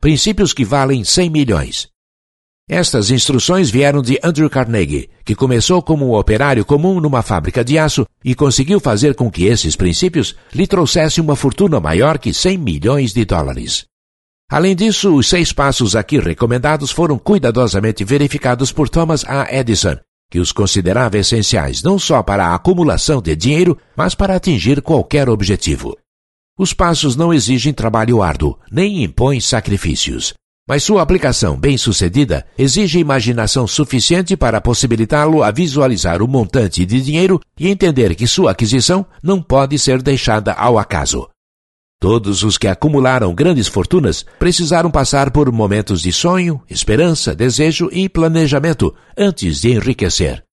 princípios que valem 100 milhões. Estas instruções vieram de Andrew Carnegie, que começou como um operário comum numa fábrica de aço e conseguiu fazer com que esses princípios lhe trouxessem uma fortuna maior que 100 milhões de dólares. Além disso, os seis passos aqui recomendados foram cuidadosamente verificados por Thomas A. Edison, que os considerava essenciais não só para a acumulação de dinheiro, mas para atingir qualquer objetivo. Os passos não exigem trabalho árduo, nem impõem sacrifícios mas sua aplicação bem-sucedida exige imaginação suficiente para possibilitá-lo a visualizar o montante de dinheiro e entender que sua aquisição não pode ser deixada ao acaso. Todos os que acumularam grandes fortunas precisaram passar por momentos de sonho, esperança, desejo e planejamento antes de enriquecer.